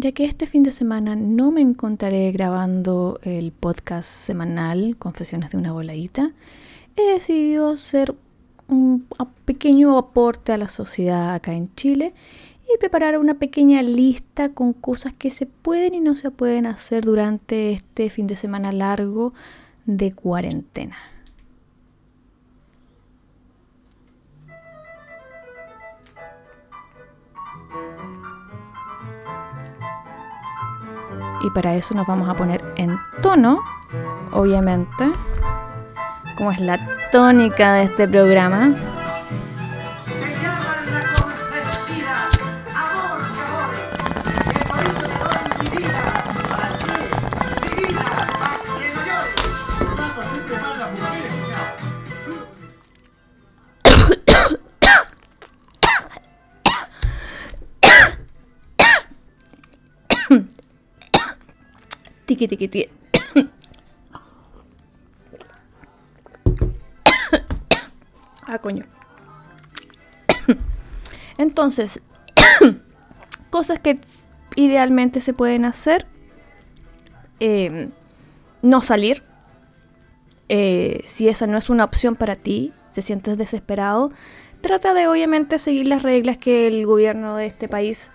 ya que este fin de semana no me encontraré grabando el podcast semanal Confesiones de una voladita, he decidido hacer un pequeño aporte a la sociedad acá en Chile y preparar una pequeña lista con cosas que se pueden y no se pueden hacer durante este fin de semana largo de cuarentena. Y para eso nos vamos a poner en tono, obviamente, como es la tónica de este programa. Ah, coño. Entonces, cosas que idealmente se pueden hacer. Em, no salir. Eh, si esa no es una opción para ti, te sientes desesperado, trata de obviamente seguir las reglas que el gobierno de este país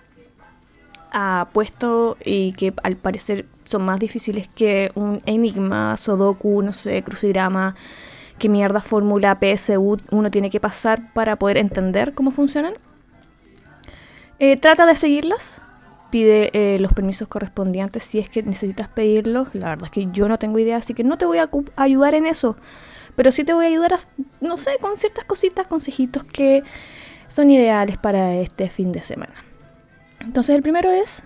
ha puesto y que al parecer son más difíciles que un enigma, Sudoku, no sé, crucigrama, qué mierda fórmula PSU uno tiene que pasar para poder entender cómo funcionan. Eh, trata de seguirlas, pide eh, los permisos correspondientes si es que necesitas pedirlos. La verdad es que yo no tengo idea, así que no te voy a ayudar en eso. Pero sí te voy a ayudar, a, no sé, con ciertas cositas, consejitos que son ideales para este fin de semana. Entonces el primero es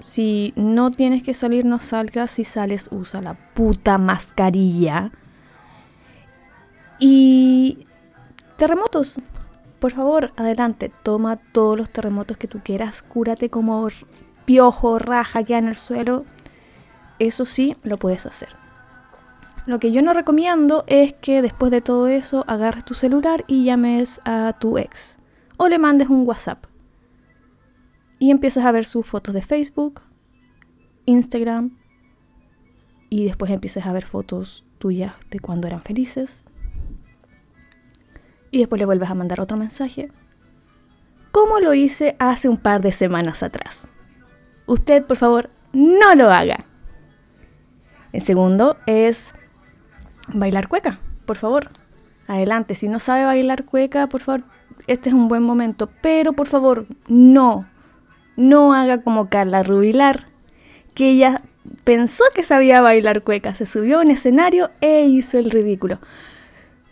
si no tienes que salir, no salgas. Si sales, usa la puta mascarilla. Y terremotos. Por favor, adelante. Toma todos los terremotos que tú quieras. Cúrate como piojo, raja que en el suelo. Eso sí, lo puedes hacer. Lo que yo no recomiendo es que después de todo eso agarres tu celular y llames a tu ex. O le mandes un WhatsApp y empiezas a ver sus fotos de Facebook, Instagram y después empiezas a ver fotos tuyas de cuando eran felices y después le vuelves a mandar otro mensaje. Como lo hice hace un par de semanas atrás. Usted, por favor, no lo haga. El segundo es bailar cueca, por favor. Adelante, si no sabe bailar cueca, por favor, este es un buen momento. Pero por favor, no no haga como Carla Rubilar, que ella pensó que sabía bailar cueca, se subió a un escenario e hizo el ridículo.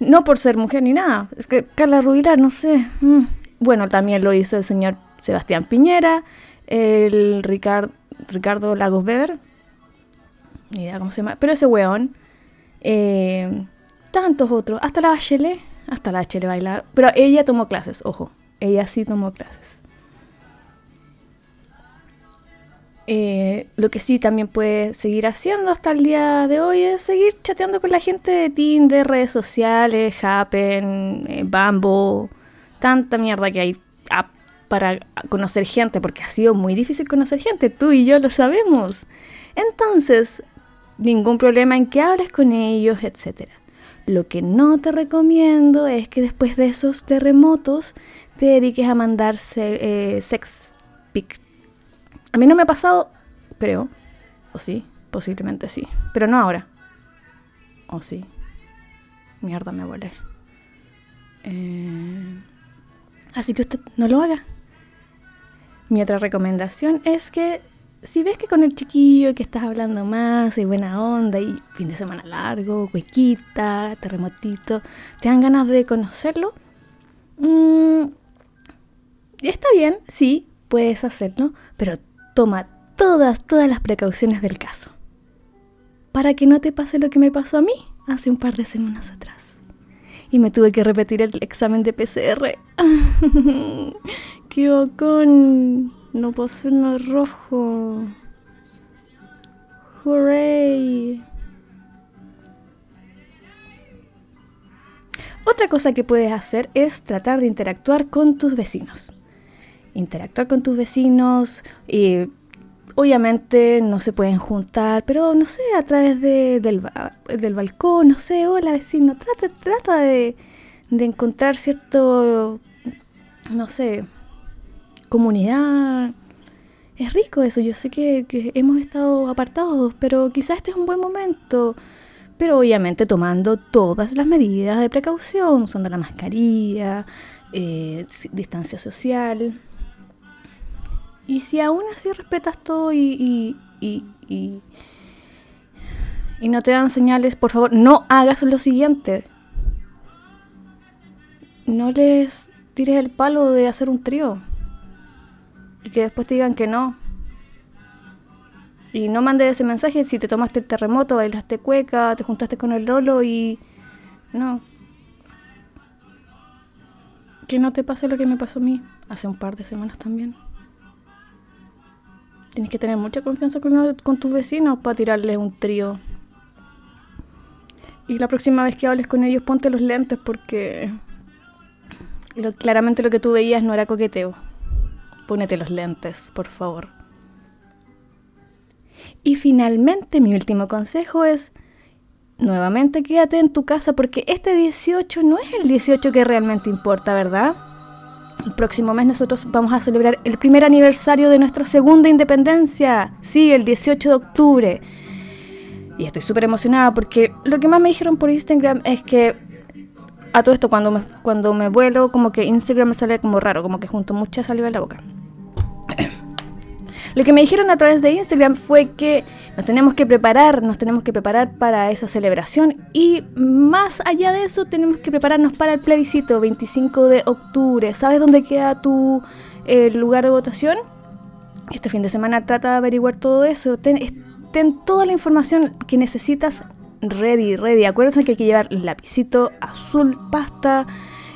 No por ser mujer ni nada, es que Carla Rubilar, no sé. Mm. Bueno, también lo hizo el señor Sebastián Piñera, el Ricardo Lagos Weber, ni idea cómo se llama, pero ese weón, eh, tantos otros, hasta la Bachelet, hasta la Bachelet baila, pero ella tomó clases, ojo, ella sí tomó clases. Eh, lo que sí también puede seguir haciendo hasta el día de hoy es seguir chateando con la gente de Tinder, redes sociales, Happen, eh, Bambo, tanta mierda que hay para conocer gente, porque ha sido muy difícil conocer gente, tú y yo lo sabemos. Entonces, ningún problema en que hables con ellos, etc. Lo que no te recomiendo es que después de esos terremotos te dediques a mandarse eh, sex pic a mí no me ha pasado, creo. O sí, posiblemente sí. Pero no ahora. O sí. Mierda, me volé. Eh, así que usted no lo haga. Mi otra recomendación es que si ves que con el chiquillo que estás hablando más y buena onda y fin de semana largo, huequita, terremotito, te dan ganas de conocerlo, mmm, está bien, sí, puedes hacerlo, pero toma todas, todas las precauciones del caso. Para que no te pase lo que me pasó a mí hace un par de semanas atrás. Y me tuve que repetir el examen de PCR. ¡Qué bocón! No pasé uno rojo. ¡Hooray! Otra cosa que puedes hacer es tratar de interactuar con tus vecinos interactuar con tus vecinos y obviamente no se pueden juntar, pero no sé, a través de, del, del, balcón, no sé, hola vecino, trata, trata de, de encontrar cierto, no sé, comunidad. Es rico eso, yo sé que, que hemos estado apartados, pero quizás este es un buen momento pero obviamente tomando todas las medidas de precaución, usando la mascarilla, eh, distancia social. Y si aún así respetas todo y, y, y, y, no te dan señales, por favor, no hagas lo siguiente. No les tires el palo de hacer un trío. Y que después te digan que no. Y no mandes ese mensaje si te tomaste el terremoto, bailaste cueca, te juntaste con el Lolo y... No. Que no te pase lo que me pasó a mí hace un par de semanas también. Tienes que tener mucha confianza con, tus vecinos para tirarles un trío. Y la próxima vez que hables con ellos, ponte los lentes porque claramente lo que tú veías no era coqueteo. Pónete los lentes, por favor. Y finalmente, mi último consejo es, nuevamente quédate en tu casa porque este 18 no es el 18 que realmente importa, ¿verdad? El próximo mes nosotros vamos a celebrar el primer aniversario de nuestra segunda independencia. Sí, el 18 de octubre. Y estoy súper emocionada porque lo que más me dijeron por Instagram es que a todo esto cuando me, cuando me vuelo como que Instagram me sale como raro, como que junto mucha saliva en la boca. Lo que me dijeron a través de Instagram fue que nos tenemos que preparar, nos tenemos que preparar para esa celebración y más allá de eso tenemos que prepararnos para el plebiscito 25 de octubre. ¿Sabes dónde queda tu eh, lugar de votación? Este fin de semana trata de averiguar todo eso. Ten, toda la información que necesitas ready, ready. Acuérdense que hay que llevar lapicito azul, pasta.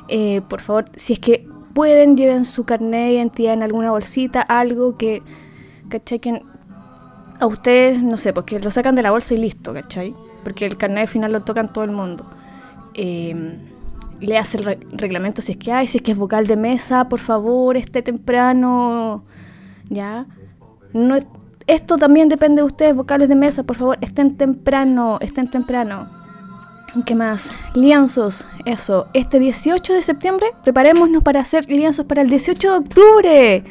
Eh, por favor, si es que pueden, lleven su carnet de identidad en alguna bolsita, algo que ¿cachai? Que a ustedes, no sé, porque lo sacan de la bolsa y listo, ¿cachai? Porque el carnet final lo tocan todo el mundo. Eh, le hace el reglamento si es que hay, si es que es vocal de mesa, por favor, esté temprano, ¿ya? No, esto también depende de ustedes, vocales de mesa, por favor, estén temprano, estén temprano. ¿Qué más? Lienzos, eso. Este 18 de septiembre, preparémonos para hacer lienzos para el 18 de octubre.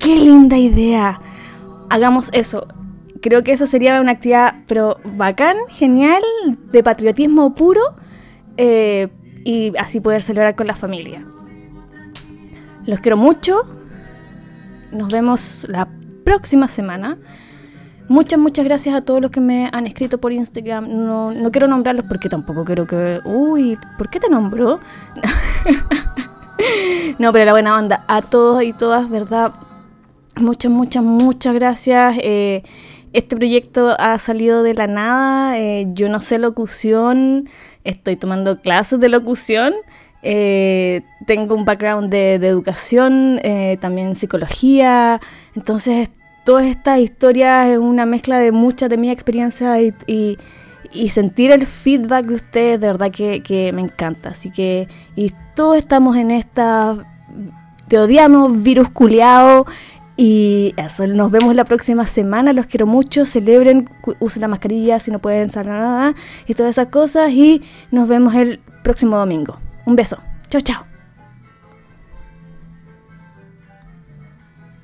¡Qué linda idea! Hagamos eso. Creo que eso sería una actividad, pero bacán, genial, de patriotismo puro, eh, y así poder celebrar con la familia. Los quiero mucho. Nos vemos la próxima semana. Muchas, muchas gracias a todos los que me han escrito por Instagram. No, no quiero nombrarlos porque tampoco quiero que... Uy, ¿por qué te nombro? no, pero la buena onda. A todos y todas, ¿verdad? Muchas, muchas, muchas gracias. Eh, este proyecto ha salido de la nada. Eh, yo no sé locución, estoy tomando clases de locución. Eh, tengo un background de, educación, también psicología. Entonces, toda esta historia es una mezcla de mucha de mi experiencia y, sentir el feedback de ustedes, de verdad que, me encanta. Así que, y todos estamos en esta. Te odiamos, virus culiao. Y eso, nos vemos la próxima semana, los quiero mucho, celebren, usen la mascarilla si no pueden salir nada y todas esas cosas y nos vemos el próximo domingo. Un beso, chao chao.